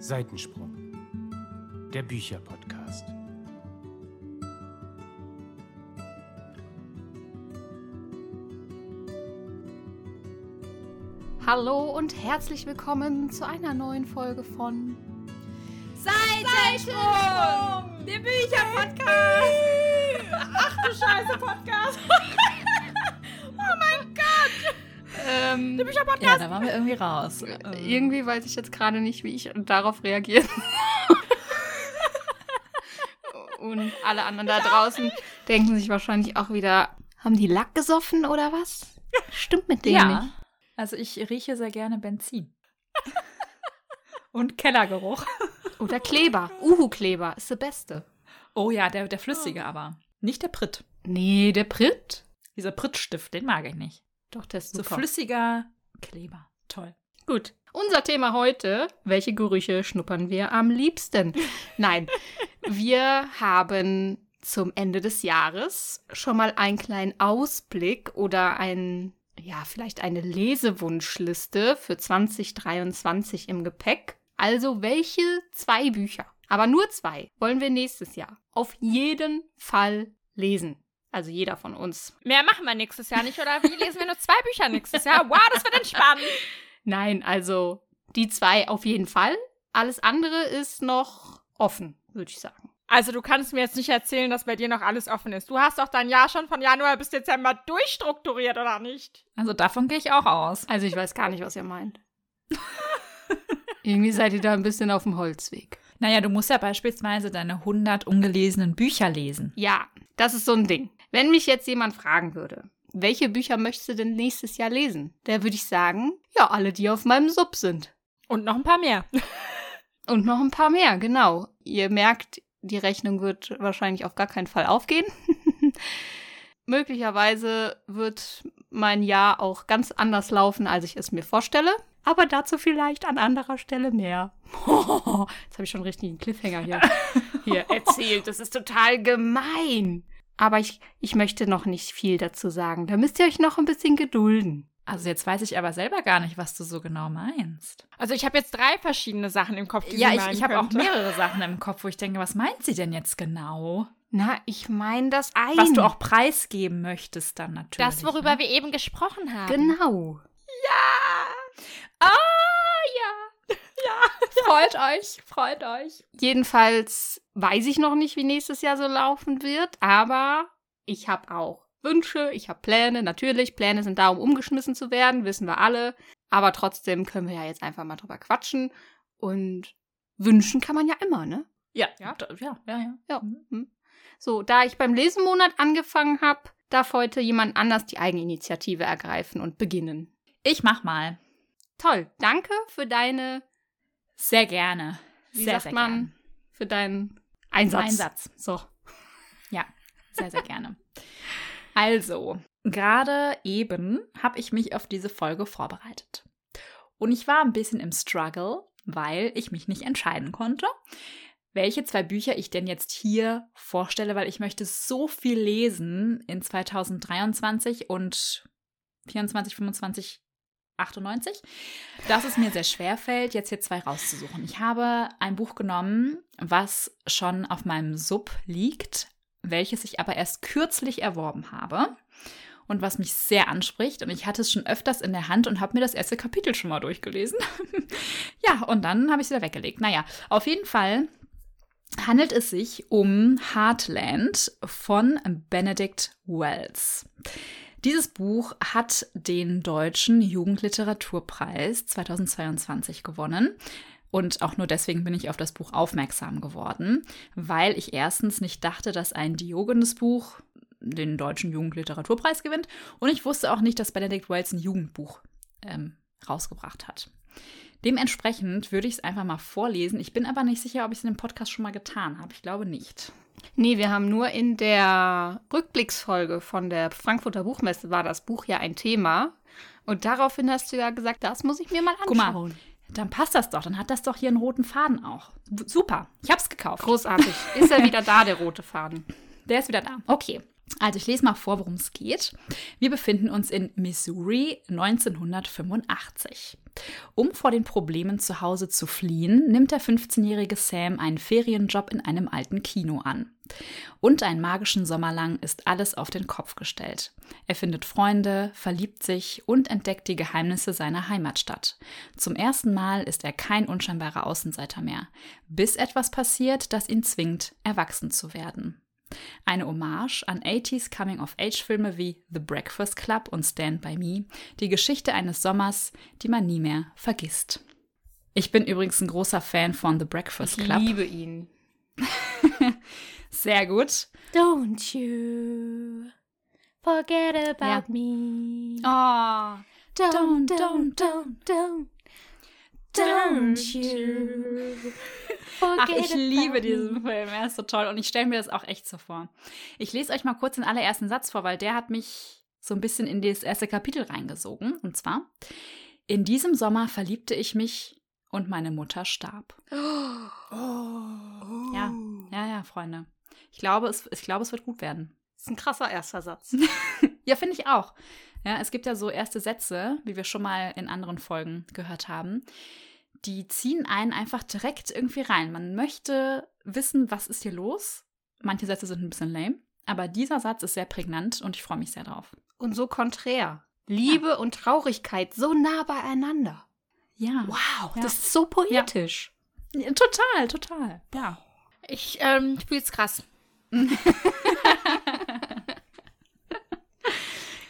Seitensprung, der Bücherpodcast. Hallo und herzlich willkommen zu einer neuen Folge von Seitensprung, der Bücherpodcast. Ach du Scheiße, Podcast. Ähm, Bücherpodcast. Ja, da waren wir irgendwie raus. Ähm, irgendwie weiß ich jetzt gerade nicht, wie ich darauf reagieren Und alle anderen da draußen denken sich wahrscheinlich auch wieder, haben die Lack gesoffen oder was? Stimmt mit denen ja, nicht. also ich rieche sehr gerne Benzin. Und Kellergeruch. Oder Kleber. Uhu-Kleber ist der beste. Oh ja, der, der flüssige aber. Nicht der Pritt. Nee, der Brit? Dieser Prittstift, den mag ich nicht. Doch, der ist So super. flüssiger Kleber. Toll. Gut. Unser Thema heute, welche Gerüche schnuppern wir am liebsten? Nein, wir haben zum Ende des Jahres schon mal einen kleinen Ausblick oder ein, ja, vielleicht eine Lesewunschliste für 2023 im Gepäck. Also welche zwei Bücher, aber nur zwei, wollen wir nächstes Jahr auf jeden Fall lesen? Also jeder von uns. Mehr machen wir nächstes Jahr nicht, oder wie? Lesen wir nur zwei Bücher nächstes Jahr? Wow, das wird entspannt. Nein, also die zwei auf jeden Fall. Alles andere ist noch offen, würde ich sagen. Also du kannst mir jetzt nicht erzählen, dass bei dir noch alles offen ist. Du hast doch dein Jahr schon von Januar bis Dezember durchstrukturiert, oder nicht? Also davon gehe ich auch aus. Also ich weiß gar nicht, was ihr meint. Irgendwie seid ihr da ein bisschen auf dem Holzweg. Naja, du musst ja beispielsweise deine 100 ungelesenen Bücher lesen. Ja, das ist so ein Ding. Wenn mich jetzt jemand fragen würde, welche Bücher möchtest du denn nächstes Jahr lesen? Da würde ich sagen, ja, alle, die auf meinem Sub sind. Und noch ein paar mehr. Und noch ein paar mehr, genau. Ihr merkt, die Rechnung wird wahrscheinlich auf gar keinen Fall aufgehen. Möglicherweise wird mein Jahr auch ganz anders laufen, als ich es mir vorstelle. Aber dazu vielleicht an anderer Stelle mehr. Jetzt habe ich schon richtig einen Cliffhanger hier, hier erzählt. Das ist total gemein. Aber ich, ich möchte noch nicht viel dazu sagen. Da müsst ihr euch noch ein bisschen gedulden. Also jetzt weiß ich aber selber gar nicht, was du so genau meinst. Also ich habe jetzt drei verschiedene Sachen im Kopf, die Ja, ich, ich habe auch mehrere Sachen im Kopf, wo ich denke, was meint sie denn jetzt genau? Na, ich meine das eine. Was du auch preisgeben möchtest dann natürlich. Das, worüber ne? wir eben gesprochen haben. Genau. Ah, ja. Ja. Freut euch, freut euch. Jedenfalls weiß ich noch nicht, wie nächstes Jahr so laufen wird, aber ich habe auch Wünsche, ich habe Pläne. Natürlich, Pläne sind da, um umgeschmissen zu werden, wissen wir alle. Aber trotzdem können wir ja jetzt einfach mal drüber quatschen. Und wünschen kann man ja immer, ne? Ja, Ja. ja, ja, ja. ja. Ja. Mhm. Hm. So, da ich beim Lesenmonat angefangen habe, darf heute jemand anders die Eigeninitiative ergreifen und beginnen. Ich mach mal. Toll, danke für deine, Sehr gerne. wie sehr, sagt sehr man, Gern. für deinen Einsatz. Einsatz. So. Ja, sehr, sehr gerne. Also, gerade eben habe ich mich auf diese Folge vorbereitet. Und ich war ein bisschen im Struggle, weil ich mich nicht entscheiden konnte, welche zwei Bücher ich denn jetzt hier vorstelle, weil ich möchte so viel lesen in 2023 und 24, 25, 98, dass es mir sehr schwer fällt, jetzt hier zwei rauszusuchen. Ich habe ein Buch genommen, was schon auf meinem Sub liegt, welches ich aber erst kürzlich erworben habe und was mich sehr anspricht. Und ich hatte es schon öfters in der Hand und habe mir das erste Kapitel schon mal durchgelesen. ja, und dann habe ich es wieder weggelegt. Naja, auf jeden Fall handelt es sich um Heartland von Benedict Wells. Dieses Buch hat den Deutschen Jugendliteraturpreis 2022 gewonnen. Und auch nur deswegen bin ich auf das Buch aufmerksam geworden, weil ich erstens nicht dachte, dass ein Diogenes-Buch den Deutschen Jugendliteraturpreis gewinnt. Und ich wusste auch nicht, dass Benedict Wells ein Jugendbuch ähm, rausgebracht hat. Dementsprechend würde ich es einfach mal vorlesen. Ich bin aber nicht sicher, ob ich es in dem Podcast schon mal getan habe. Ich glaube nicht. Nee, wir haben nur in der Rückblicksfolge von der Frankfurter Buchmesse war das Buch ja ein Thema. Und daraufhin hast du ja gesagt, das muss ich mir mal Guck mal. anschauen. Dann passt das doch. Dann hat das doch hier einen roten Faden auch. Super. Ich habe es gekauft. Großartig. Ist er wieder da, der rote Faden? Der ist wieder da. Okay. Also ich lese mal vor, worum es geht. Wir befinden uns in Missouri 1985. Um vor den Problemen zu Hause zu fliehen, nimmt der 15-jährige Sam einen Ferienjob in einem alten Kino an. Und einen magischen Sommer lang ist alles auf den Kopf gestellt. Er findet Freunde, verliebt sich und entdeckt die Geheimnisse seiner Heimatstadt. Zum ersten Mal ist er kein unscheinbarer Außenseiter mehr, bis etwas passiert, das ihn zwingt, erwachsen zu werden. Eine Hommage an 80s Coming-of-Age-Filme wie The Breakfast Club und Stand By Me, die Geschichte eines Sommers, die man nie mehr vergisst. Ich bin übrigens ein großer Fan von The Breakfast Club. Ich liebe ihn. Sehr gut. Don't you forget about Ja. me. Oh, Don't, don't, don't, don't, don't. Don't you Ach, ich liebe diesen. Film. Er ist so toll und ich stelle mir das auch echt so vor. Ich lese euch mal kurz den allerersten Satz vor, weil der hat mich so ein bisschen in das erste Kapitel reingesogen. Und zwar: In diesem Sommer verliebte ich mich und meine Mutter starb. Ja, ja, ja, Freunde. Ich glaube, es, ich glaube, es wird gut werden. Das ist ein krasser erster Satz. Ja, finde ich auch. Ja, es gibt ja so erste Sätze, wie wir schon mal in anderen Folgen gehört haben, die ziehen einen einfach direkt irgendwie rein. Man möchte wissen, was ist hier los. Manche Sätze sind ein bisschen lame, aber dieser Satz ist sehr prägnant und ich freue mich sehr drauf. Und so konträr. Liebe und Traurigkeit so nah beieinander. Ja. Wow, Ja. das ist so poetisch. Ja, Total, total. Ja. Ich ähm, spiel's krass.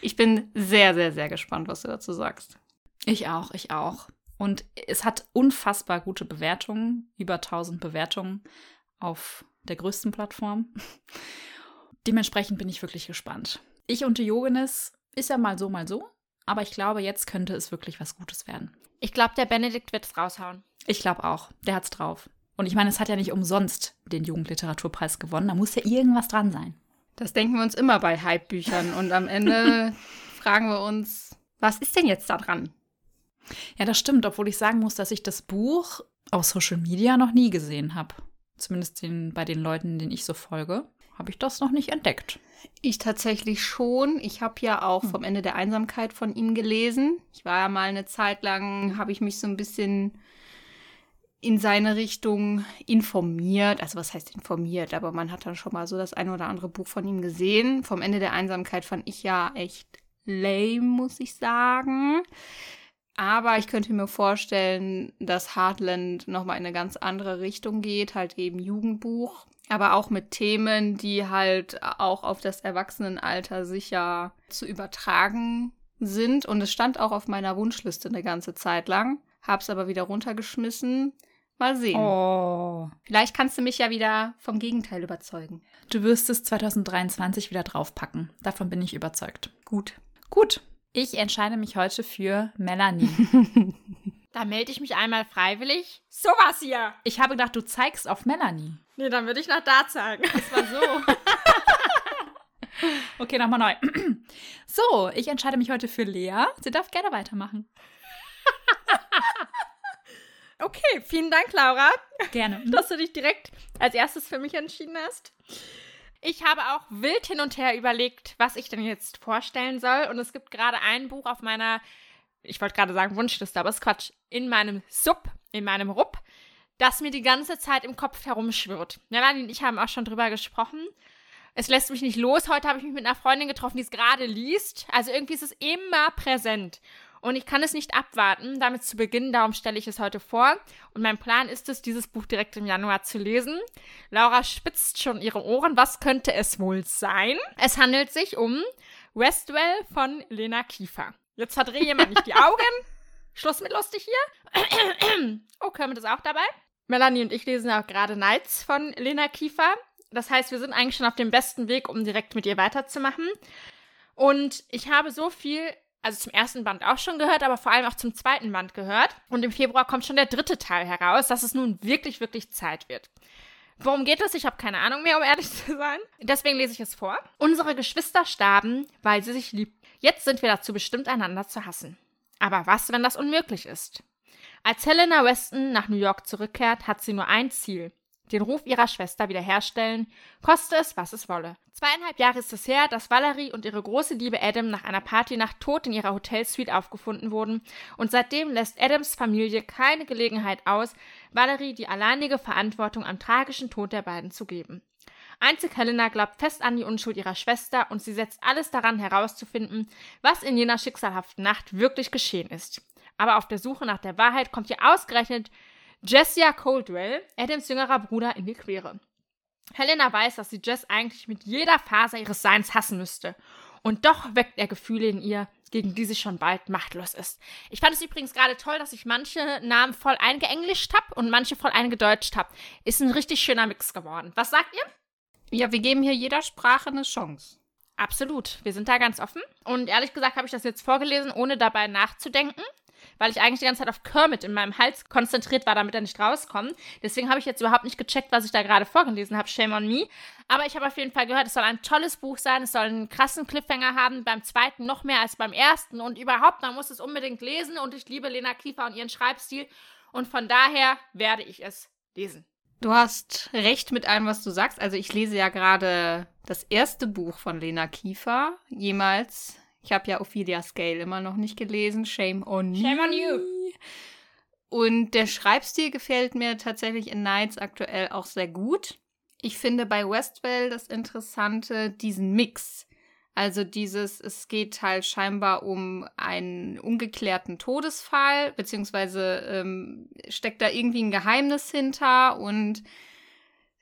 Ich bin sehr, sehr, sehr gespannt, was du dazu sagst. Ich auch, ich auch. Und es hat unfassbar gute Bewertungen, über 1000 Bewertungen auf der größten Plattform. Dementsprechend bin ich wirklich gespannt. Ich und Diogenes ist ja mal so, mal so, aber ich glaube, jetzt könnte es wirklich was Gutes werden. Ich glaube, der Benedikt wird es raushauen. Ich glaube auch, der hat's drauf. Und ich meine, es hat ja nicht umsonst den Jugendliteraturpreis gewonnen, da muss ja irgendwas dran sein. Das denken wir uns immer bei Hype-Büchern und am Ende fragen wir uns, was ist denn jetzt da dran? Ja, das stimmt, obwohl ich sagen muss, dass ich das Buch auf Social Media noch nie gesehen habe. Zumindest den, bei den Leuten, denen ich so folge, habe ich das noch nicht entdeckt. Ich tatsächlich schon. Ich habe ja auch vom Ende der Einsamkeit von ihm gelesen. Ich war ja mal eine Zeit lang, habe ich mich so ein bisschen in seine Richtung informiert. Also was heißt informiert? Aber man hat dann schon mal so das eine oder andere Buch von ihm gesehen. Vom Ende der Einsamkeit fand ich ja echt lame, muss ich sagen. Aber ich könnte mir vorstellen, dass Heartland nochmal in eine ganz andere Richtung geht, halt eben Jugendbuch, aber auch mit Themen, die halt auch auf das Erwachsenenalter sicher zu übertragen sind. Und es stand auch auf meiner Wunschliste eine ganze Zeit lang, hab's aber wieder runtergeschmissen. Mal sehen. Oh. Vielleicht kannst du mich ja wieder vom Gegenteil überzeugen. Du wirst es 2023 wieder draufpacken. Davon bin ich überzeugt. Gut. Gut. Ich entscheide mich heute für Melanie. Da melde ich mich einmal freiwillig. Sowas hier. Ich habe gedacht, du zeigst auf Melanie. Nee, dann würde ich nach da zeigen. Das war so. Okay, nochmal neu. So, ich entscheide mich heute für Lea. Sie darf gerne weitermachen. Okay, vielen Dank, Laura, Gerne. dass du dich direkt als erstes für mich entschieden hast. Ich habe auch wild hin und her überlegt, was ich denn jetzt vorstellen soll. Und es gibt gerade ein Buch auf meiner, ich wollte gerade sagen Wunschliste, aber es ist Quatsch, in meinem Sub, in meinem Rupp, das mir die ganze Zeit im Kopf herumschwirrt. Melanie und ich haben auch schon drüber gesprochen. Es lässt mich nicht los. Heute habe ich mich mit einer Freundin getroffen, die es gerade liest. Also irgendwie ist es immer präsent. Und ich kann es nicht abwarten, damit zu beginnen. Darum stelle ich es heute vor. Und mein Plan ist es, dieses Buch direkt im Januar zu lesen. Laura spitzt schon ihre Ohren. Was könnte es wohl sein? Es handelt sich um Westwell von Lena Kiefer. Jetzt verdrehe jemand nicht die Augen. Schluss mit lustig hier. oh, Kermit ist auch dabei. Melanie und ich lesen auch gerade Nights von Lena Kiefer. Das heißt, wir sind eigentlich schon auf dem besten Weg, um direkt mit ihr weiterzumachen. Und ich habe so viel, also zum ersten Band auch schon gehört, aber vor allem auch zum zweiten Band gehört. Und im Februar kommt schon der dritte Teil heraus, dass es nun wirklich, wirklich Zeit wird. Worum geht es? Ich habe keine Ahnung mehr, um ehrlich zu sein. Deswegen lese ich es vor. Unsere Geschwister starben, weil sie sich liebten. Jetzt sind wir dazu bestimmt, einander zu hassen. Aber was, wenn das unmöglich ist? Als Helena Weston nach New York zurückkehrt, hat sie nur ein Ziel. Den Ruf ihrer Schwester wiederherstellen, koste es, was es wolle. Zweieinhalb Jahre ist es her, dass Valerie und ihre große Liebe Adam nach einer Partynacht tot in ihrer Hotelsuite aufgefunden wurden und seitdem lässt Adams Familie keine Gelegenheit aus, Valerie die alleinige Verantwortung am tragischen Tod der beiden zu geben. Einzig Helena glaubt fest an die Unschuld ihrer Schwester und sie setzt alles daran herauszufinden, was in jener schicksalhaften Nacht wirklich geschehen ist. Aber auf der Suche nach der Wahrheit kommt ihr ausgerechnet Jessia Coldwell, Adams jüngerer Bruder, in die Quere. Helena weiß, dass sie Jess eigentlich mit jeder Faser ihres Seins hassen müsste. Und doch weckt er Gefühle in ihr, gegen die sie schon bald machtlos ist. Ich fand es übrigens gerade toll, dass ich manche Namen voll eingeenglischt habe und manche voll eingedeutscht habe. Ist ein richtig schöner Mix geworden. Was sagt ihr? Ja, wir geben hier jeder Sprache eine Chance. Absolut. Wir sind da ganz offen. Und ehrlich gesagt habe ich das jetzt vorgelesen, ohne dabei nachzudenken weil ich eigentlich die ganze Zeit auf Kermit in meinem Hals konzentriert war, damit er nicht rauskommt. Deswegen habe ich jetzt überhaupt nicht gecheckt, was ich da gerade vorgelesen habe. Shame on me. Aber ich habe auf jeden Fall gehört, es soll ein tolles Buch sein. Es soll einen krassen Cliffhanger haben. Beim zweiten noch mehr als beim ersten. Und überhaupt, man muss es unbedingt lesen. Und ich liebe Lena Kiefer und ihren Schreibstil. Und von daher werde ich es lesen. Du hast recht mit allem, was du sagst. Also ich lese ja gerade das erste Buch von Lena Kiefer jemals ich habe ja Ophelia Scale immer noch nicht gelesen. Shame on you. Shame on you. Und der Schreibstil gefällt mir tatsächlich in Nights aktuell auch sehr gut. Ich finde bei Westwell das Interessante, diesen Mix. Also dieses, es geht halt scheinbar um einen ungeklärten Todesfall, beziehungsweise ähm, steckt da irgendwie ein Geheimnis hinter und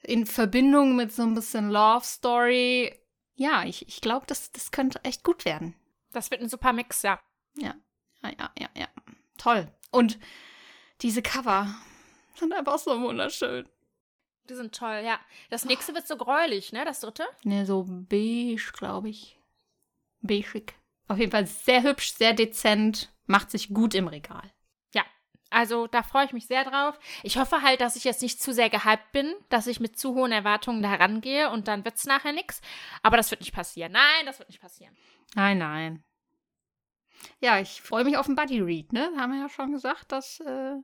in Verbindung mit so ein bisschen Love Story. Ja, ich, ich glaube, das, das könnte echt gut werden. Das wird ein super Mix, ja. Ja, ja, ja, ja, ja. Toll. Und diese Cover sind einfach so wunderschön. Die sind toll, ja. Das nächste wird so gräulich, ne? Das dritte? Ne, so beige, glaube ich. Beigig. Auf jeden Fall sehr hübsch, sehr dezent, macht sich gut im Regal. Ja, also da freue ich mich sehr drauf. Ich hoffe halt, dass ich jetzt nicht zu sehr gehypt bin, dass ich mit zu hohen Erwartungen da herangehe und dann wird es nachher nichts. Aber das wird nicht passieren. Nein, das wird nicht passieren. Nein, nein. Ja, ich freue mich auf den Buddy Read, ne? Haben wir ja schon gesagt, dass äh,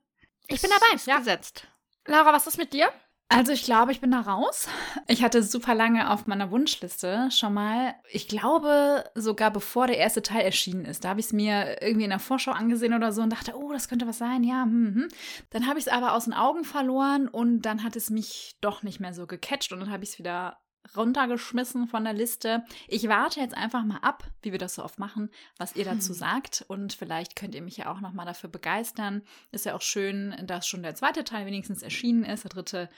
ich bin dabei. Ist ja. gesetzt. Laura, was ist mit dir? Also ich glaube, ich bin da raus. Ich hatte super lange auf meiner Wunschliste schon mal. Ich glaube sogar bevor der erste Teil erschienen ist. Da habe ich es mir irgendwie in der Vorschau angesehen oder so und dachte, oh, das könnte was sein. Ja, hm, hm. dann habe ich es aber aus den Augen verloren und dann hat es mich doch nicht mehr so gecatcht und dann habe ich es wieder runtergeschmissen von der Liste. Ich warte jetzt einfach mal ab, wie wir das so oft machen, was ihr dazu hm. sagt. Und vielleicht könnt ihr mich ja auch nochmal dafür begeistern. Ist ja auch schön, dass schon der zweite Teil wenigstens erschienen ist. Der dritte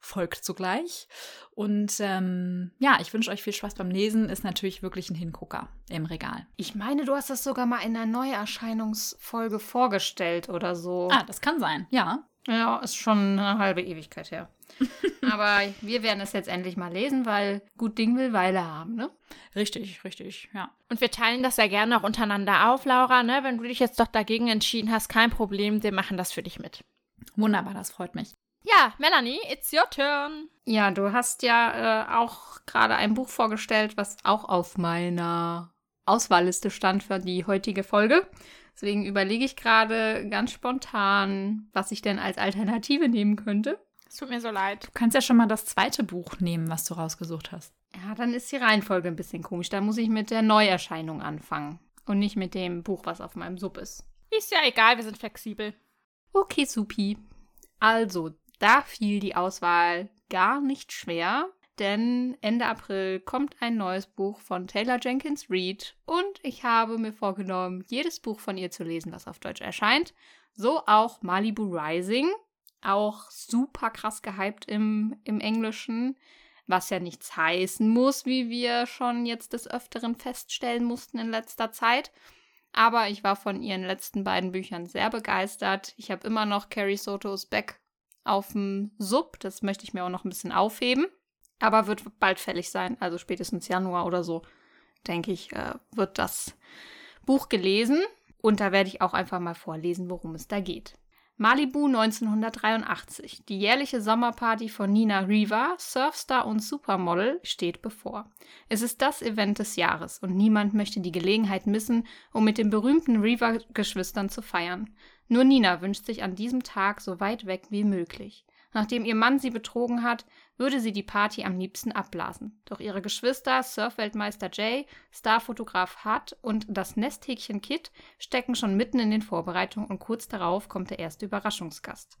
folgt zugleich. Und ähm, ja, ich wünsche euch viel Spaß beim Lesen. Ist natürlich wirklich ein Hingucker im Regal. Ich meine, du hast das sogar mal in einer Neuerscheinungsfolge vorgestellt oder so. Ah, das kann sein, ja. Ja, ist schon eine halbe Ewigkeit her. Aber wir werden es jetzt endlich mal lesen, weil gut Ding will Weile haben, ne? Richtig, richtig, ja. Und wir teilen das ja gerne auch untereinander auf, Laura, ne? Wenn du dich jetzt doch dagegen entschieden hast, kein Problem, wir machen das für dich mit. Wunderbar, das freut mich. Ja, Melanie, it's your turn. Ja, du hast ja äh, auch gerade ein Buch vorgestellt, was auch auf meiner Auswahlliste stand für die heutige Folge. Deswegen überlege ich gerade ganz spontan, was ich denn als Alternative nehmen könnte. Es tut mir so leid. Du kannst ja schon mal das zweite Buch nehmen, was du rausgesucht hast. Ja, dann ist die Reihenfolge ein bisschen komisch. Da muss ich mit der Neuerscheinung anfangen und nicht mit dem Buch, was auf meinem Sub ist. Ist ja egal, wir sind flexibel. Okay, supi. Also, da fiel die Auswahl gar nicht schwer, denn Ende April kommt ein neues Buch von Taylor Jenkins Reid und ich habe mir vorgenommen, jedes Buch von ihr zu lesen, was auf Deutsch erscheint. So auch Malibu Rising auch super krass gehypt im, im Englischen, was ja nichts heißen muss, wie wir schon jetzt des Öfteren feststellen mussten in letzter Zeit. Aber ich war von ihren letzten beiden Büchern sehr begeistert. Ich habe immer noch Carrie Sotos Back auf dem Sub. Das möchte ich mir auch noch ein bisschen aufheben. Aber wird bald fällig sein, also spätestens Januar oder so, denke ich, äh, wird das Buch gelesen. Und da werde ich auch einfach mal vorlesen, worum es da geht. Malibu 1983. Die jährliche Sommerparty von Nina Riva, Surfstar und Supermodel, steht bevor. Es ist das Event des Jahres und niemand möchte die Gelegenheit missen, um mit den berühmten Riva-Geschwistern zu feiern. Nur Nina wünscht sich an diesem Tag so weit weg wie möglich. Nachdem ihr Mann sie betrogen hat, würde sie die Party am liebsten abblasen. Doch ihre Geschwister, Surfweltmeister Jay, Starfotograf Hart und das Nesthäkchen Kit stecken schon mitten in den Vorbereitungen und kurz darauf kommt der erste Überraschungsgast.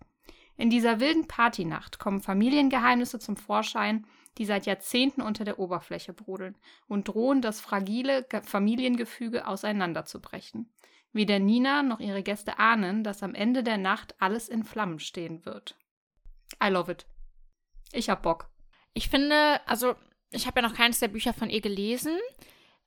In dieser wilden Partynacht kommen Familiengeheimnisse zum Vorschein, die seit Jahrzehnten unter der Oberfläche brodeln und drohen, das fragile Ge- Familiengefüge auseinanderzubrechen. Weder Nina noch ihre Gäste ahnen, dass am Ende der Nacht alles in Flammen stehen wird. I love it. Ich hab Bock. Ich finde, also ich habe ja noch keines der Bücher von ihr gelesen,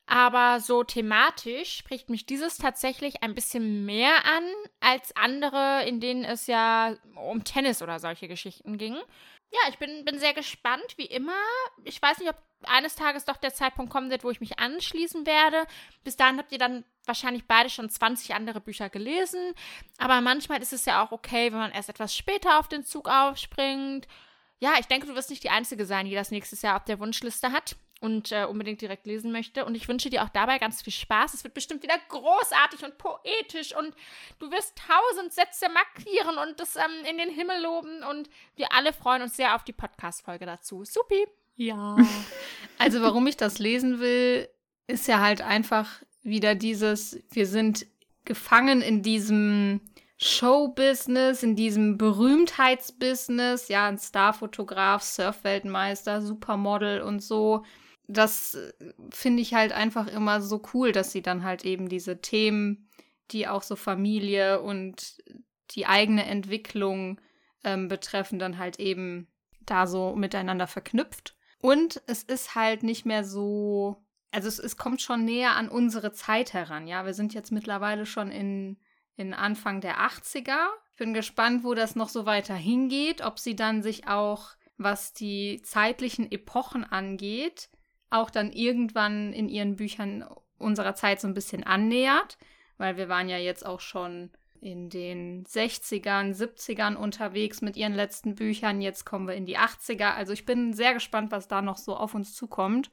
aber so thematisch spricht mich dieses tatsächlich ein bisschen mehr an als andere, in denen es ja um Tennis oder solche Geschichten ging. Ja, ich bin, bin sehr gespannt, wie immer. Ich weiß nicht, ob eines Tages doch der Zeitpunkt kommen wird, wo ich mich anschließen werde. Bis dahin habt ihr dann wahrscheinlich beide schon 20 andere Bücher gelesen. Aber manchmal ist es ja auch okay, wenn man erst etwas später auf den Zug aufspringt. Ja, ich denke, du wirst nicht die Einzige sein, die das nächstes Jahr auf der Wunschliste hat und äh, unbedingt direkt lesen möchte. Und ich wünsche dir auch dabei ganz viel Spaß. Es wird bestimmt wieder großartig und poetisch und du wirst tausend Sätze markieren und das ähm, in den Himmel loben. Und wir alle freuen uns sehr auf die Podcast-Folge dazu. Supi! Ja. Also warum ich das lesen will, ist ja halt einfach wieder dieses, wir sind gefangen in diesem Showbusiness, in diesem Berühmtheitsbusiness, ja, ein Starfotograf, Surfweltmeister, Supermodel und so. Das äh, finde ich halt einfach immer so cool, dass sie dann halt eben diese Themen, die auch so Familie und die eigene Entwicklung ähm, betreffen, dann halt eben da so miteinander verknüpft. Und es ist halt nicht mehr so, also es, es kommt schon näher an unsere Zeit heran. Ja, wir sind jetzt mittlerweile schon in, in Anfang der 80er. Ich bin gespannt, wo das noch so weiter hingeht, ob sie dann sich auch, was die zeitlichen Epochen angeht, auch dann irgendwann in ihren Büchern unserer Zeit so ein bisschen annähert, weil wir waren ja jetzt auch schon in den 60ern, 70ern unterwegs mit ihren letzten Büchern. Jetzt kommen wir in die 80er. Also ich bin sehr gespannt, was da noch so auf uns zukommt.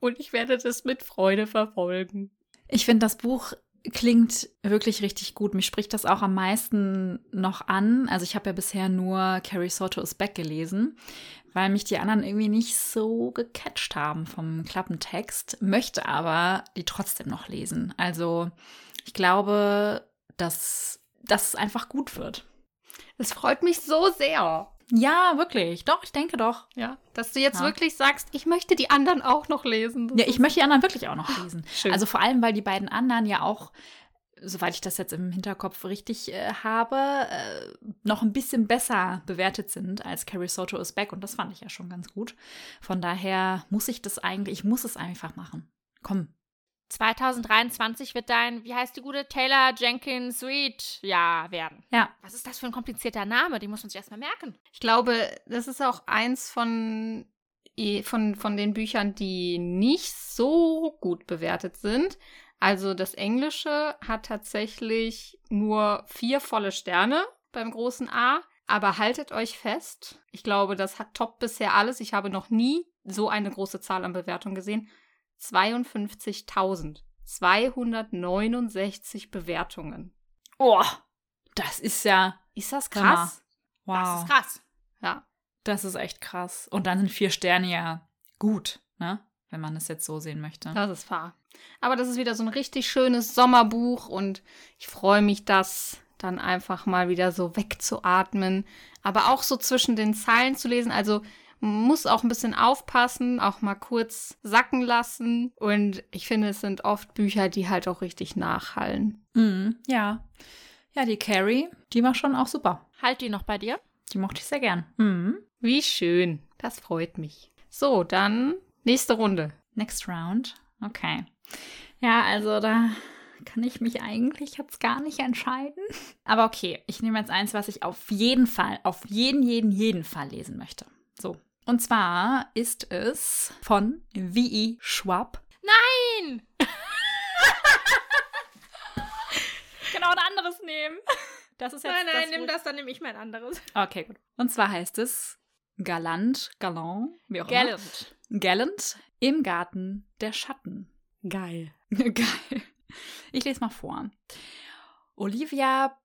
Und ich werde das mit Freude verfolgen. Ich finde, das Buch klingt wirklich richtig gut. Mich spricht das auch am meisten noch an. Also ich habe ja bisher nur Carrie Soto is Back gelesen, weil mich die anderen irgendwie nicht so gecatcht haben vom Klappentext, möchte aber die trotzdem noch lesen. Also ich glaube, dass das einfach gut wird. Es freut mich so sehr. Ja, wirklich. Doch, ich denke doch. Ja, dass du jetzt Ja. wirklich sagst, ich möchte die anderen auch noch lesen. Das Ja, ich möchte die anderen wirklich auch noch lesen. Schön. Also vor allem, weil die beiden anderen ja auch, soweit ich das jetzt im Hinterkopf richtig äh, habe, äh, noch ein bisschen besser bewertet sind als Carrie Soto is Back. Und das fand ich ja schon ganz gut. Von daher muss ich das eigentlich, ich muss es einfach machen. Komm. 2023 wird dein, wie heißt die gute, Taylor Jenkins Reid ja werden. Ja. Was ist das für ein komplizierter Name? Die muss man sich erstmal merken. Ich glaube, das ist auch eins von, von, von den Büchern, die nicht so gut bewertet sind. Also das Englische hat tatsächlich nur vier volle Sterne beim großen A. Aber haltet euch fest, ich glaube, das hat top bisher alles. Ich habe noch nie so eine große Zahl an Bewertungen gesehen. 52.000. 269 Bewertungen. Oh, das ist ja. Ist das krass? Wow. Das ist krass. Ja. Das ist echt krass. Und dann sind vier Sterne ja gut, ne? Wenn man es jetzt so sehen möchte. Das ist wahr. Aber das ist wieder so ein richtig schönes Sommerbuch und ich freue mich, das dann einfach mal wieder so wegzuatmen, aber auch so zwischen den Zeilen zu lesen. Also muss auch ein bisschen aufpassen, auch mal kurz sacken lassen. Und ich finde, es sind oft Bücher, die halt auch richtig nachhallen. Mhm, ja. Ja, die Carrie, die war schon auch super. Halt die noch bei dir? Die mochte ich sehr gern. Mhm. Wie schön. Das freut mich. So, dann nächste Runde. Next round. Okay. Ja, also da kann ich mich eigentlich jetzt gar nicht entscheiden. Aber okay, ich nehme jetzt eins, was ich auf jeden Fall, auf jeden, jeden, jeden Fall lesen möchte. So. Und zwar ist es von V.E. Schwab. Nein! Genau ein anderes nehmen. Das ist jetzt Nein, nein, das, nimm das, dann nehme ich mein anderes. Okay, gut. Und zwar heißt es Galant, Galant, wie auch immer. Gallant. Gallant im Garten der Schatten. Geil. Geil. Ich lese mal vor. Olivia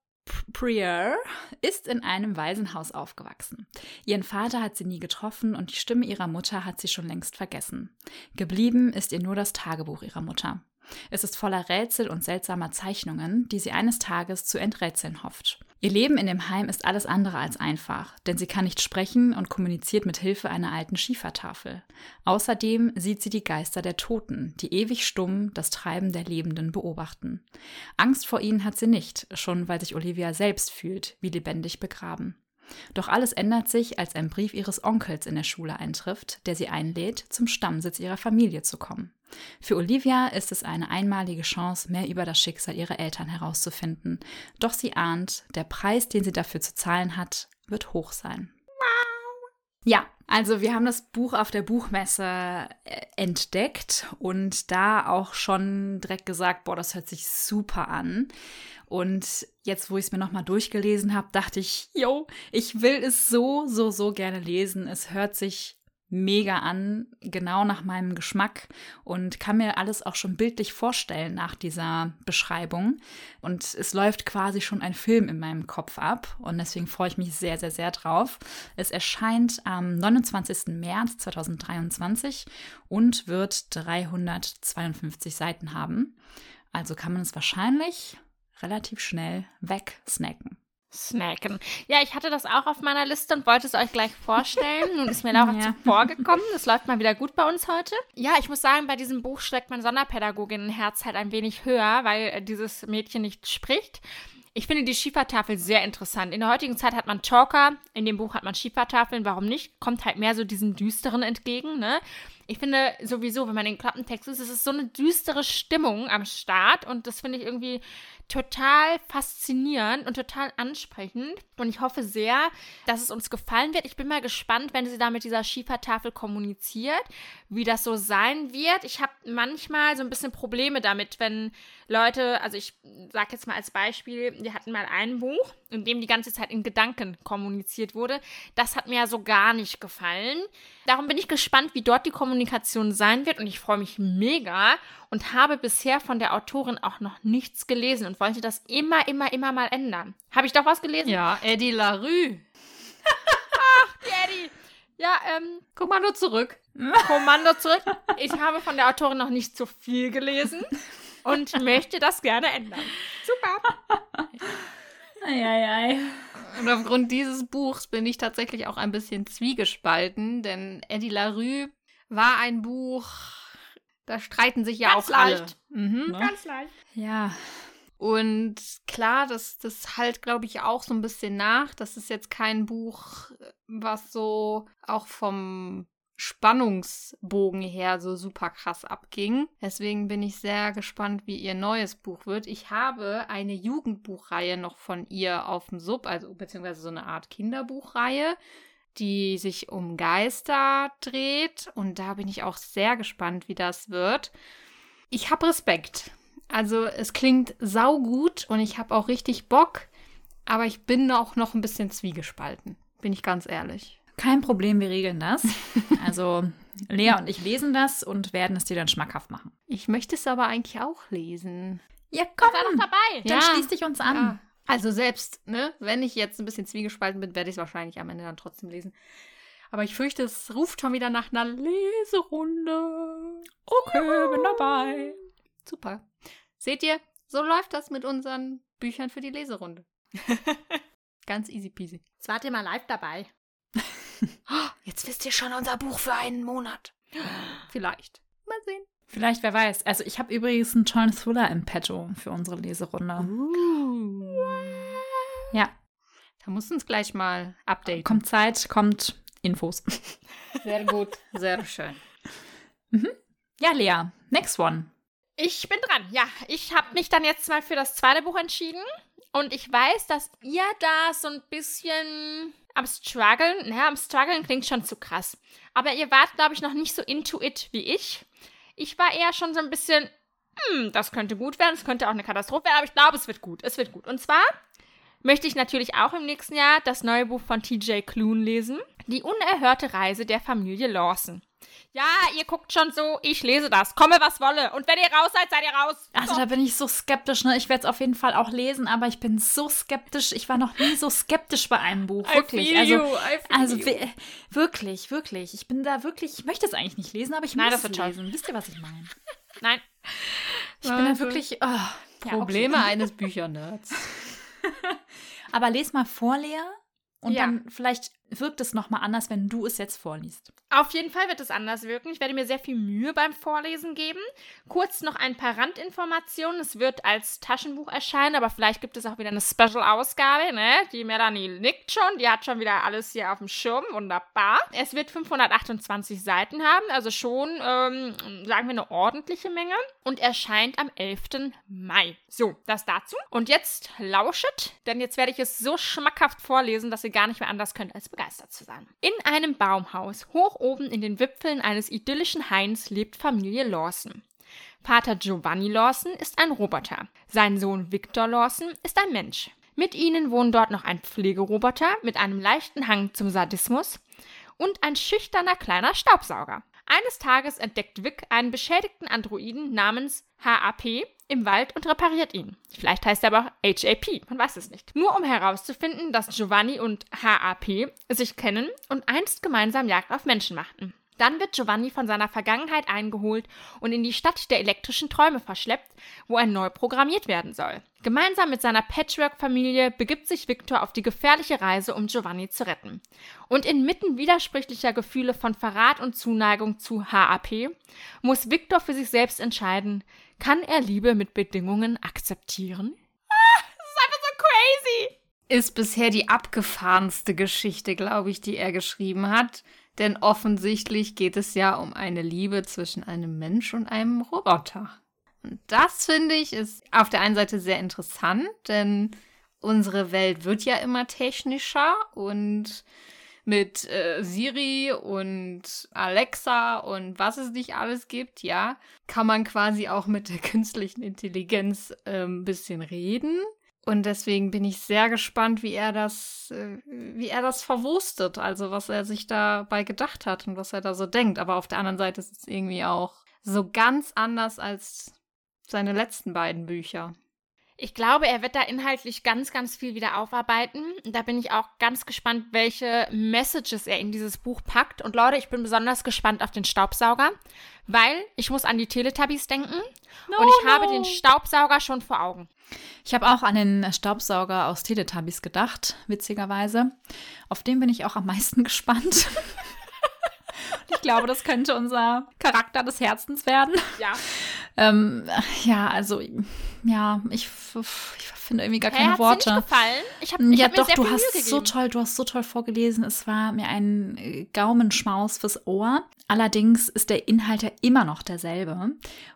Prier ist in einem Waisenhaus aufgewachsen. Ihren Vater hat sie nie getroffen und die Stimme ihrer Mutter hat sie schon längst vergessen. Geblieben ist ihr nur das Tagebuch ihrer Mutter. Es ist voller Rätsel und seltsamer Zeichnungen, die sie eines Tages zu enträtseln hofft. Ihr Leben in dem Heim ist alles andere als einfach, denn sie kann nicht sprechen und kommuniziert mit Hilfe einer alten Schiefertafel. Außerdem sieht sie die Geister der Toten, die ewig stumm das Treiben der Lebenden beobachten. Angst vor ihnen hat sie nicht, schon weil sich Olivia selbst fühlt, wie lebendig begraben. Doch alles ändert sich, als ein Brief ihres Onkels in der Schule eintrifft, der sie einlädt, zum Stammsitz ihrer Familie zu kommen. Für Olivia ist es eine einmalige Chance, mehr über das Schicksal ihrer Eltern herauszufinden. Doch sie ahnt, der Preis, den sie dafür zu zahlen hat, wird hoch sein. Ja, also wir haben das Buch auf der Buchmesse äh, entdeckt und da auch schon direkt gesagt, boah, das hört sich super an. Und jetzt, wo ich es mir nochmal durchgelesen habe, dachte ich, yo, ich will es so, so, so gerne lesen. Es hört sich mega an, genau nach meinem Geschmack und kann mir alles auch schon bildlich vorstellen nach dieser Beschreibung. Und es läuft quasi schon ein Film in meinem Kopf ab und deswegen freue ich mich sehr, sehr, sehr drauf. Es erscheint am 29. März 2023 und wird 352 Seiten haben. Also kann man es wahrscheinlich relativ schnell wegsnacken. Snacken. Ja, ich hatte das auch auf meiner Liste und wollte es euch gleich vorstellen. Nun ist mir Laura ja. vorgekommen. Das läuft mal wieder gut bei uns heute. Ja, ich muss sagen, bei diesem Buch schlägt mein Sonderpädagoginnenherz halt ein wenig höher, weil äh, dieses Mädchen nicht spricht. Ich finde die Schiefertafel sehr interessant. In der heutigen Zeit hat man Talker, in dem Buch hat man Schiefertafeln. Warum nicht? Kommt halt mehr so diesen düsteren entgegen, ne? Ich finde sowieso, wenn man den Klappentext ist, ist es so eine düstere Stimmung am Start und das finde ich irgendwie total faszinierend und total ansprechend. Und ich hoffe sehr, dass es uns gefallen wird. Ich bin mal gespannt, wenn sie da mit dieser Schiefertafel kommuniziert, wie das so sein wird. Ich habe manchmal so ein bisschen Probleme damit, wenn Leute, also ich sage jetzt mal als Beispiel, wir hatten mal ein Buch, in dem die ganze Zeit in Gedanken kommuniziert wurde. Das hat mir ja so gar nicht gefallen. Darum bin ich gespannt, wie dort die Kommunikation sein wird und ich freue mich mega und habe bisher von der Autorin auch noch nichts gelesen und wollte das immer, immer, immer mal ändern. Habe ich doch was gelesen? Ja, Eddie Larue. Ach, die Eddie. Ja, ähm. Kommando zurück. Kommando zurück. Ich habe von der Autorin noch nicht so viel gelesen und möchte das gerne ändern. Super. Eieiei. Und aufgrund dieses Buchs bin ich tatsächlich auch ein bisschen zwiegespalten, denn Eddie Larue war ein Buch, da streiten sich ja Ganz auch leicht. alle. Mhm. Ne? Ganz leicht. Ja. Und klar, das, das halt, glaube ich, auch so ein bisschen nach. Das ist jetzt kein Buch, was so auch vom Spannungsbogen her so super krass abging. Deswegen bin ich sehr gespannt, wie ihr neues Buch wird. Ich habe eine Jugendbuchreihe noch von ihr auf dem Sub, also beziehungsweise so eine Art Kinderbuchreihe die sich um Geister dreht. Und da bin ich auch sehr gespannt, wie das wird. Ich habe Respekt. Also es klingt saugut und ich habe auch richtig Bock, aber ich bin auch noch ein bisschen zwiegespalten, bin ich ganz ehrlich. Kein Problem, wir regeln das. Also Lea und ich lesen das und werden es dir dann schmackhaft machen. Ich möchte es aber eigentlich auch lesen. Ja, komm, sei doch dabei. Dann ja. schließ dich uns an. Ja. Also selbst, ne, wenn ich jetzt ein bisschen zwiegespalten bin, werde ich es wahrscheinlich am Ende dann trotzdem lesen. Aber ich fürchte, es ruft schon wieder nach einer Leserunde. Okay, bin dabei. Super. Seht ihr, so läuft das mit unseren Büchern für die Leserunde. Ganz easy peasy. Jetzt wart ihr mal live dabei. Jetzt wisst ihr schon unser Buch für einen Monat. Vielleicht. Mal sehen. Vielleicht, wer weiß. Also ich habe übrigens einen tollen Thriller im Petto für unsere Leserunde. Uh. Ja. Da muss uns gleich mal updaten. Kommt Zeit, kommt Infos. Sehr gut, sehr schön. Mhm. Ja, Lea, next one. Ich bin dran. Ja, ich habe mich dann jetzt mal für das zweite Buch entschieden. Und ich weiß, dass ihr da so ein bisschen am Struggeln, naja, am Struggeln klingt schon zu krass. Aber ihr wart, glaube ich, noch nicht so into it wie ich. Ich war eher schon so ein bisschen, hm, das könnte gut werden, es könnte auch eine Katastrophe werden, aber ich glaube, es wird gut. Es wird gut. Und zwar möchte ich natürlich auch im nächsten Jahr das neue Buch von TJ Klune lesen. Die unerhörte Reise der Familie Lawson. Ja, ihr guckt schon so, ich lese das. Komme, was wolle. Und wenn ihr raus seid, seid ihr raus. Also So. da bin ich so skeptisch, ne? Ich werde es auf jeden Fall auch lesen, aber ich bin so skeptisch. Ich war noch nie so skeptisch bei einem Buch. Wirklich. also, also wi- wirklich, wirklich. Ich bin da wirklich, ich möchte es eigentlich nicht lesen, aber ich Nein, muss das wird es toll. lesen. Wisst ihr, was ich meine? Nein. Ich bin da Also, wirklich. Oh, ja, Probleme okay. eines Büchernerds. Aber les mal vor, Lea. Und Ja. dann vielleicht wirkt es nochmal anders, wenn du es jetzt vorliest. Auf jeden Fall wird es anders wirken. Ich werde mir sehr viel Mühe beim Vorlesen geben. Kurz noch ein paar Randinformationen. Es wird als Taschenbuch erscheinen, aber vielleicht gibt es auch wieder eine Special-Ausgabe, ne? Die Melanie nickt schon. Die hat schon wieder alles hier auf dem Schirm. Wunderbar. Es wird 528 Seiten haben, also schon, ähm, sagen wir, eine ordentliche Menge. Und erscheint am 11. Mai. So, das dazu. Und jetzt lauschet, denn jetzt werde ich es so schmackhaft vorlesen, dass ihr gar nicht mehr anders könnt, als begeistert zu sein. In einem Baumhaus, hoch oben in den Wipfeln eines idyllischen Hains, lebt Familie Lawson. Vater Giovanni Lawson ist ein Roboter. Sein Sohn Victor Lawson ist ein Mensch. Mit ihnen wohnen dort noch ein Pflegeroboter mit einem leichten Hang zum Sadismus und ein schüchterner kleiner Staubsauger. Eines Tages entdeckt Vic einen beschädigten Androiden namens HAP im Wald und repariert ihn. Vielleicht heißt er aber auch HAP, man weiß es nicht. Nur um herauszufinden, dass Giovanni und HAP sich kennen und einst gemeinsam Jagd auf Menschen machten. Dann wird Giovanni von seiner Vergangenheit eingeholt und in die Stadt der elektrischen Träume verschleppt, wo er neu programmiert werden soll. Gemeinsam mit seiner Patchwork-Familie begibt sich Victor auf die gefährliche Reise, um Giovanni zu retten. Und inmitten widersprüchlicher Gefühle von Verrat und Zuneigung zu HAP muss Victor für sich selbst entscheiden, kann er Liebe mit Bedingungen akzeptieren? Ah, das ist einfach so crazy! Ist bisher die abgefahrenste Geschichte, glaube ich, die er geschrieben hat. Denn offensichtlich geht es ja um eine Liebe zwischen einem Mensch und einem Roboter. Und das finde ich ist auf der einen Seite sehr interessant, denn unsere Welt wird ja immer technischer und mit äh, Siri und Alexa und was es nicht alles gibt, ja, kann man quasi auch mit der künstlichen Intelligenz äh, ein bisschen reden. Und deswegen bin ich sehr gespannt, wie er das, äh, wie er das verwurstet, also was er sich dabei gedacht hat und was er da so denkt. Aber auf der anderen Seite ist es irgendwie auch so ganz anders als seine letzten beiden Bücher. Ich glaube, er wird da inhaltlich ganz, ganz viel wieder aufarbeiten. Da bin ich auch ganz gespannt, welche Messages er in dieses Buch packt. Und Leute, ich bin besonders gespannt auf den Staubsauger, weil ich muss an die Teletubbies denken. und ich habe den Staubsauger schon vor Augen. Ich habe auch an den Staubsauger aus Teletubbies gedacht, witzigerweise. Auf den bin ich auch am meisten gespannt. ich glaube, das könnte unser Charakter des Herzens werden. Ja. Ähm, ja, also, ja, ich, ich finde irgendwie gar Hey, keine hat's dir Worte. nicht gefallen? Ich habe ich ja, hab doch, du hast Mühe so gegeben. toll, du hast so toll vorgelesen. Es war mir ein äh, Gaumenschmaus fürs Ohr. Allerdings ist der Inhalt ja immer noch derselbe.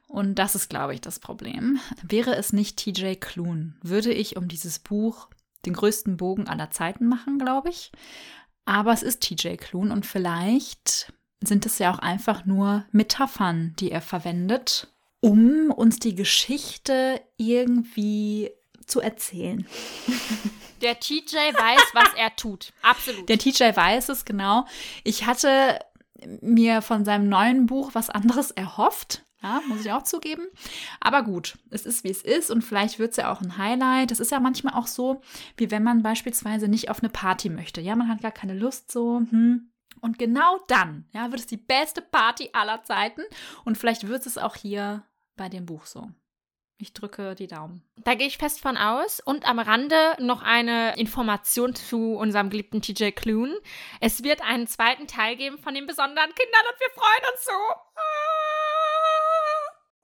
Und das ist, glaube ich, das Problem. Wäre es nicht TJ Klune, würde ich um dieses Buch den größten Bogen aller Zeiten machen, glaube ich. Aber es ist TJ Klune und vielleicht sind es ja auch einfach nur Metaphern, die er verwendet, um uns die Geschichte irgendwie zu erzählen. Der TJ weiß, was er tut. Absolut. Der TJ weiß es genau. Ich hatte mir von seinem neuen Buch was anderes erhofft. Ja, muss ich auch zugeben. Aber gut, es ist wie es ist und vielleicht wird es ja auch ein Highlight. Es ist ja manchmal auch so, wie wenn man beispielsweise nicht auf eine Party möchte. Ja, man hat gar keine Lust so. Hm. Und genau dann, ja, wird es die beste Party aller Zeiten. Und vielleicht wird es auch hier bei dem Buch so. Ich drücke die Daumen. Da gehe ich fest von aus. Und am Rande noch eine Information zu unserem geliebten TJ Klune. Es wird einen zweiten Teil geben von den besonderen Kindern und wir freuen uns so.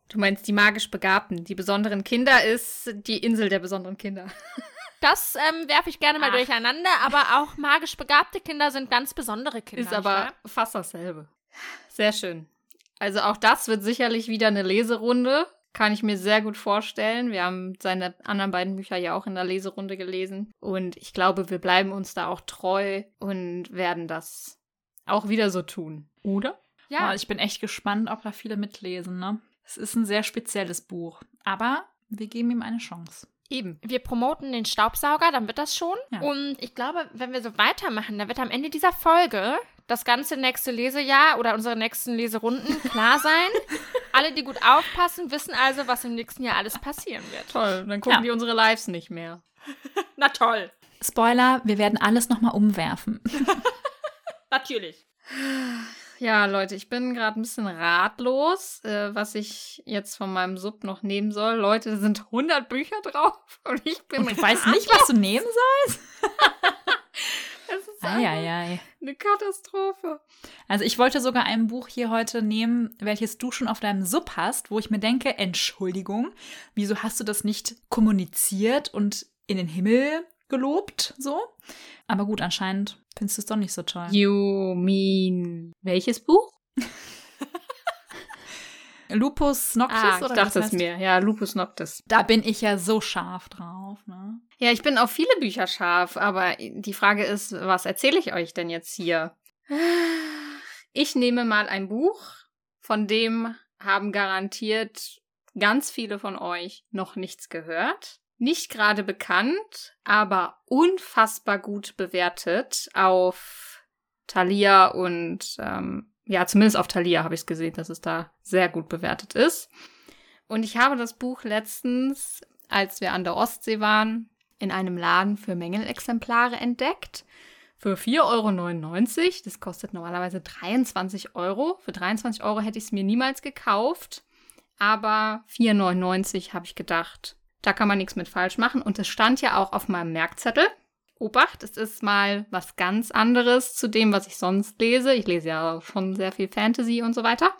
Du meinst die magisch Begabten, die besonderen Kinder ist die Insel der besonderen Kinder. Das ähm, werfe ich gerne mal Ach. durcheinander, aber auch magisch begabte Kinder sind ganz besondere Kinder. Ist aber fast dasselbe. Sehr schön. Also auch das wird sicherlich wieder eine Leserunde. Kann ich mir sehr gut vorstellen. Wir haben seine anderen beiden Bücher ja auch in der Leserunde gelesen. Und ich glaube, wir bleiben uns da auch treu und werden das auch wieder so tun. Oder? ja. Ja, ich bin echt gespannt, ob da viele mitlesen. Ne? Es ist ein sehr spezielles Buch, aber wir geben ihm eine Chance. Eben. Wir promoten den Staubsauger, dann wird das schon. Ja. Und ich glaube, wenn wir so weitermachen, dann wird am Ende dieser Folge das ganze nächste Lesejahr oder unsere nächsten Leserunden klar sein. Alle, die gut aufpassen, wissen also, was im nächsten Jahr alles passieren wird. Toll, dann gucken Ja. die unsere Lives nicht mehr. Na toll. Spoiler, wir werden alles nochmal umwerfen. Natürlich. Ja, Leute, ich bin gerade ein bisschen ratlos, äh, was ich jetzt von meinem Sub noch nehmen soll. Leute, da sind 100 Bücher drauf und ich bin Und du weißt nicht, was du nehmen sollst? Ist einfach Eieiei. eine Katastrophe. Also ich wollte sogar ein Buch hier heute nehmen, welches du schon auf deinem Sub hast, wo ich mir denke, Entschuldigung, wieso hast du das nicht kommuniziert und in den Himmel gelobt, so? Aber gut, anscheinend findest du es doch nicht so toll. You mean welches Buch? Lupus Noctis Ah, ich oder dachte es mir. Ja, Lupus Noctis. Da bin ich ja so scharf drauf, ne? Ja, ich bin auf viele Bücher scharf, aber die Frage ist, was erzähle ich euch denn jetzt hier? Ich nehme mal ein Buch, von dem haben garantiert ganz viele von euch noch nichts gehört. Nicht gerade bekannt, aber unfassbar gut bewertet auf Thalia und ähm, ja, zumindest auf Thalia habe ich es gesehen, dass es da sehr gut bewertet ist. Und ich habe das Buch letztens, als wir an der Ostsee waren, in einem Laden für Mängelexemplare entdeckt. Für 4,99 Euro. Das kostet normalerweise 23 Euro. Für 23 Euro hätte ich es mir niemals gekauft. Aber 4,99 Euro habe ich gedacht, da kann man nichts mit falsch machen. Und es stand ja auch auf meinem Merkzettel. Obacht, es ist mal was ganz anderes zu dem, was ich sonst lese. Ich lese ja schon sehr viel Fantasy und so weiter.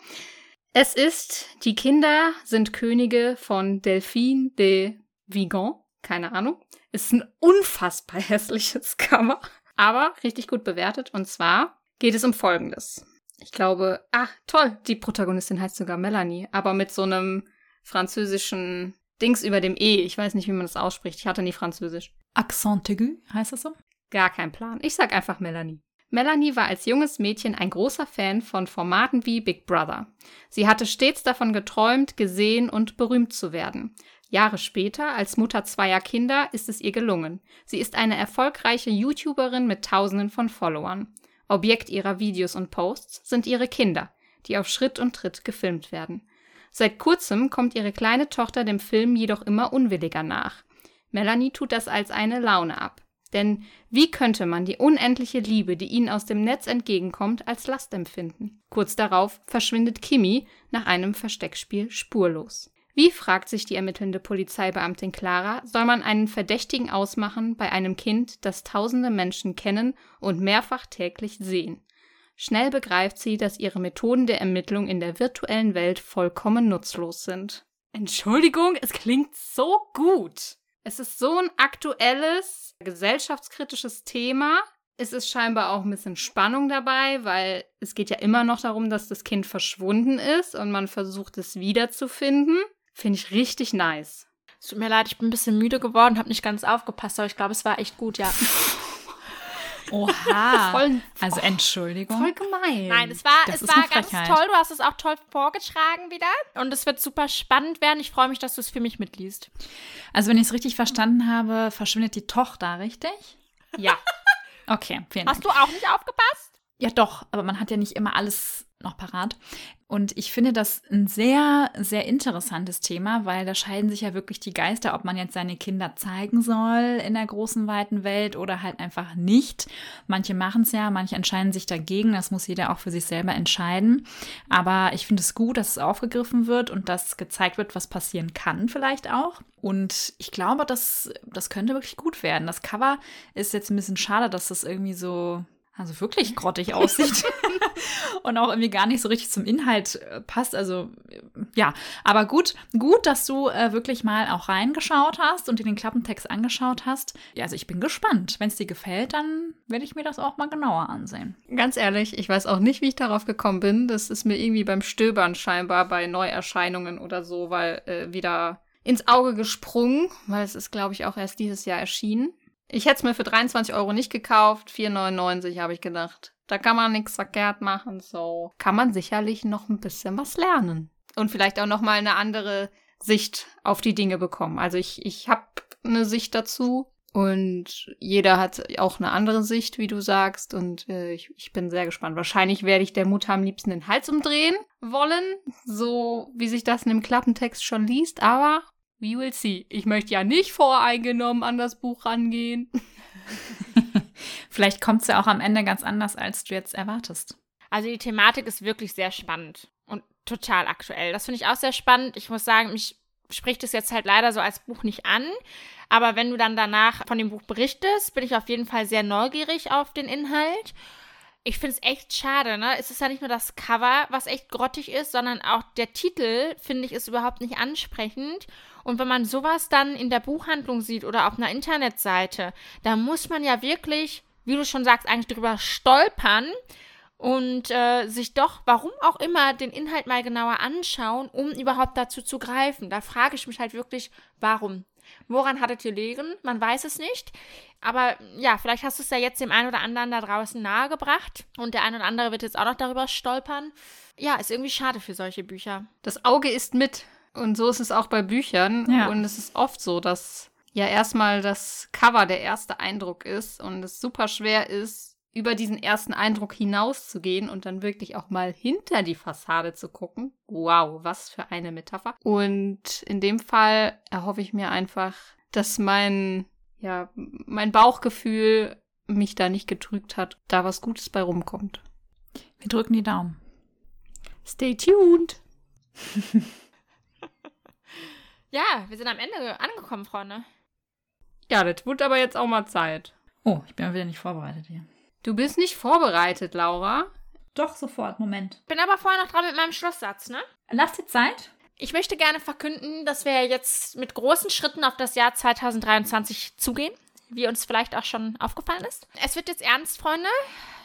Es ist Die Kinder sind Könige von Delphine de Vigan. Keine Ahnung. Ist ein unfassbar hässliches Cover, aber richtig gut bewertet. Und zwar geht es um Folgendes. Ich glaube, ah, toll, die Protagonistin heißt sogar Melanie, aber mit so einem französischen Dings über dem E. Ich weiß nicht, wie man das ausspricht. Ich hatte nie Französisch. Accent aigu, heißt das so? Gar kein Plan. Ich sag einfach Melanie. Melanie war als junges Mädchen ein großer Fan von Formaten wie Big Brother. Sie hatte stets davon geträumt, gesehen und berühmt zu werden. Jahre später, als Mutter zweier Kinder, ist es ihr gelungen. Sie ist eine erfolgreiche YouTuberin mit Tausenden von Followern. Objekt ihrer Videos und Posts sind ihre Kinder, die auf Schritt und Tritt gefilmt werden. Seit kurzem kommt ihre kleine Tochter dem Film jedoch immer unwilliger nach. Melanie tut das als eine Laune ab. Denn wie könnte man die unendliche Liebe, die ihnen aus dem Netz entgegenkommt, als Last empfinden? Kurz darauf verschwindet Kimi nach einem Versteckspiel spurlos. Wie, fragt sich die ermittelnde Polizeibeamtin Clara, soll man einen Verdächtigen ausmachen bei einem Kind, das tausende Menschen kennen und mehrfach täglich sehen? Schnell begreift sie, dass ihre Methoden der Ermittlung in der virtuellen Welt vollkommen nutzlos sind. Entschuldigung, es klingt so gut. Es ist so ein aktuelles, gesellschaftskritisches Thema. Es ist scheinbar auch ein bisschen Spannung dabei, weil es geht ja immer noch darum, dass das Kind verschwunden ist und man versucht es wiederzufinden. Finde ich richtig nice. Es tut mir leid, ich bin ein bisschen müde geworden, habe nicht ganz aufgepasst, aber ich glaube, es war echt gut, ja. Oha. Voll, also Entschuldigung. voll gemein. Nein, es war, Das es war ganz Frechheit. toll. Du hast es auch toll vorgetragen wieder. Und es wird super spannend werden. Ich freue mich, dass du es für mich mitliest. Also wenn ich es richtig verstanden habe, verschwindet die Tochter, richtig? Ja. Okay, vielen Dank. Hast du auch nicht aufgepasst? Ja, doch, aber man hat ja nicht immer alles noch parat. Und ich finde das ein sehr, sehr interessantes Thema, weil da scheiden sich ja wirklich die Geister, ob man jetzt seine Kinder zeigen soll in der großen, weiten Welt oder halt einfach nicht. Manche machen es ja, manche entscheiden sich dagegen. Das muss jeder auch für sich selber entscheiden. Aber ich finde es gut, dass es aufgegriffen wird und dass gezeigt wird, was passieren kann vielleicht auch. Und ich glaube, das, das könnte wirklich gut werden. Das Cover ist jetzt ein bisschen schade, dass das irgendwie so also wirklich grottig aussieht und auch irgendwie gar nicht so richtig zum Inhalt äh, passt. Also äh, ja, aber gut, gut, dass du äh, wirklich mal auch reingeschaut hast und dir den Klappentext angeschaut hast. Ja, also ich bin gespannt. Wenn es dir gefällt, dann werde ich mir das auch mal genauer ansehen. Ganz ehrlich, ich weiß auch nicht, wie ich darauf gekommen bin. Das ist mir irgendwie beim Stöbern scheinbar bei Neuerscheinungen oder so, weil äh, wieder ins Auge gesprungen, weil es ist, glaube ich, auch erst dieses Jahr erschienen. Ich hätte es mir für 23 Euro nicht gekauft, 4,99 habe ich gedacht. Da kann man nichts verkehrt machen, so kann man sicherlich noch ein bisschen was lernen. Und vielleicht auch noch mal eine andere Sicht auf die Dinge bekommen. Also ich, ich habe eine Sicht dazu. Und jeder hat auch eine andere Sicht, wie du sagst. Und äh, ich, ich bin sehr gespannt. Wahrscheinlich werde ich der Mutter am liebsten den Hals umdrehen wollen, so wie sich das in dem Klappentext schon liest. Aber we will see. Ich möchte ja nicht voreingenommen an das Buch rangehen. Vielleicht kommt es ja auch am Ende ganz anders, als du jetzt erwartest. Also die Thematik ist wirklich sehr spannend und total aktuell. Das finde ich auch sehr spannend. Ich muss sagen, mich spricht es jetzt halt leider so als Buch nicht an. Aber wenn du dann danach von dem Buch berichtest, bin ich auf jeden Fall sehr neugierig auf den Inhalt. Ich finde es echt schade, ne? Es ist ja nicht nur das Cover, was echt grottig ist, sondern auch der Titel, finde ich, ist überhaupt nicht ansprechend. Und wenn man sowas dann in der Buchhandlung sieht oder auf einer Internetseite, da muss man ja wirklich, wie du schon sagst, eigentlich drüber stolpern und äh, sich doch, warum auch immer, den Inhalt mal genauer anschauen, um überhaupt dazu zu greifen. Da frage ich mich halt wirklich, warum? Woran hattet ihr liegen? Man weiß es nicht. Aber ja, vielleicht hast du es ja jetzt dem einen oder anderen da draußen nahegebracht und der ein oder andere wird jetzt auch noch darüber stolpern. Ja, ist irgendwie schade für solche Bücher. Das Auge ist mit. Und so ist es auch bei Büchern. Ja. Und es ist oft so, dass ja erstmal das Cover der erste Eindruck ist und es super schwer ist, über diesen ersten Eindruck hinauszugehen und dann wirklich auch mal hinter die Fassade zu gucken. Wow, was für eine Metapher. Und in dem Fall erhoffe ich mir einfach, dass mein, ja, mein Bauchgefühl mich da nicht getrügt hat, da was Gutes bei rumkommt. Wir drücken die Daumen. Stay tuned! Ja, wir sind am Ende angekommen, Freunde. Ja, das wird aber jetzt auch mal Zeit. Oh, ich bin mal wieder nicht vorbereitet hier. Du bist nicht vorbereitet, Laura. Doch, sofort, Moment. Bin aber vorher noch dran mit meinem Schlusssatz, ne? Lass dir Zeit. Ich möchte gerne verkünden, dass wir jetzt mit großen Schritten auf das Jahr 2023 zugehen, wie uns vielleicht auch schon aufgefallen ist. Es wird jetzt ernst, Freunde.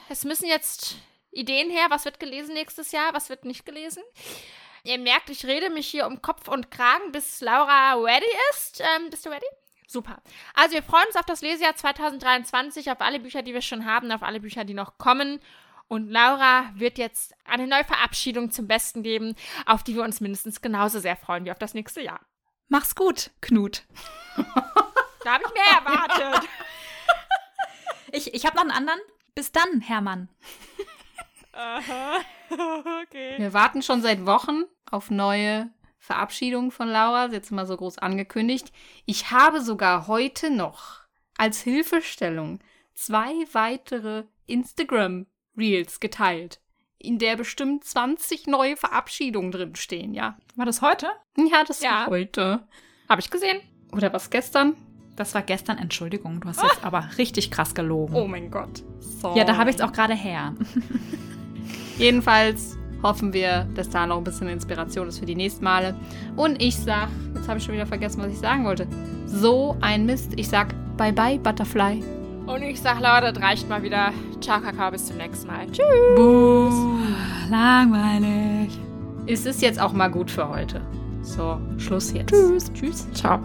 Es müssen jetzt Ideen her. Was wird gelesen nächstes Jahr? Was wird nicht gelesen? Ihr merkt, ich rede mich hier um Kopf und Kragen, bis Laura ready ist. Ähm, bist du ready? Super. Also wir freuen uns auf das Lesejahr 2023, auf alle Bücher, die wir schon haben, auf alle Bücher, die noch kommen. Und Laura wird jetzt eine neue Verabschiedung zum Besten geben, auf die wir uns mindestens genauso sehr freuen wie auf das nächste Jahr. Mach's gut, Knut. Da habe ich mehr erwartet. Ich, ich habe noch einen anderen. Bis dann, Hermann. Aha. okay. Wir warten schon seit Wochen auf neue Verabschiedungen von Laura. Es mal so groß angekündigt. Ich habe sogar heute noch als Hilfestellung zwei weitere Instagram-Reels geteilt, in der bestimmt 20 neue Verabschiedungen drinstehen, ja. War das heute? Ja, das Ja. war heute. Habe ich gesehen. Oder was gestern? Das war gestern. Entschuldigung, du hast jetzt aber richtig krass gelogen. Oh mein Gott. So. Ja, da habe ich es auch gerade her. Jedenfalls hoffen wir, dass da noch ein bisschen Inspiration ist für die nächsten Male. Und ich sag, jetzt habe ich schon wieder vergessen, was ich sagen wollte. So ein Mist. Ich sag bye bye, Butterfly. Und ich sag, Laura, das reicht mal wieder. Ciao, Kakao, bis zum nächsten Mal. Tschüss. Buh. Langweilig. Es ist jetzt auch mal gut für heute. So, Schluss jetzt. Tschüss. Tschüss. Ciao.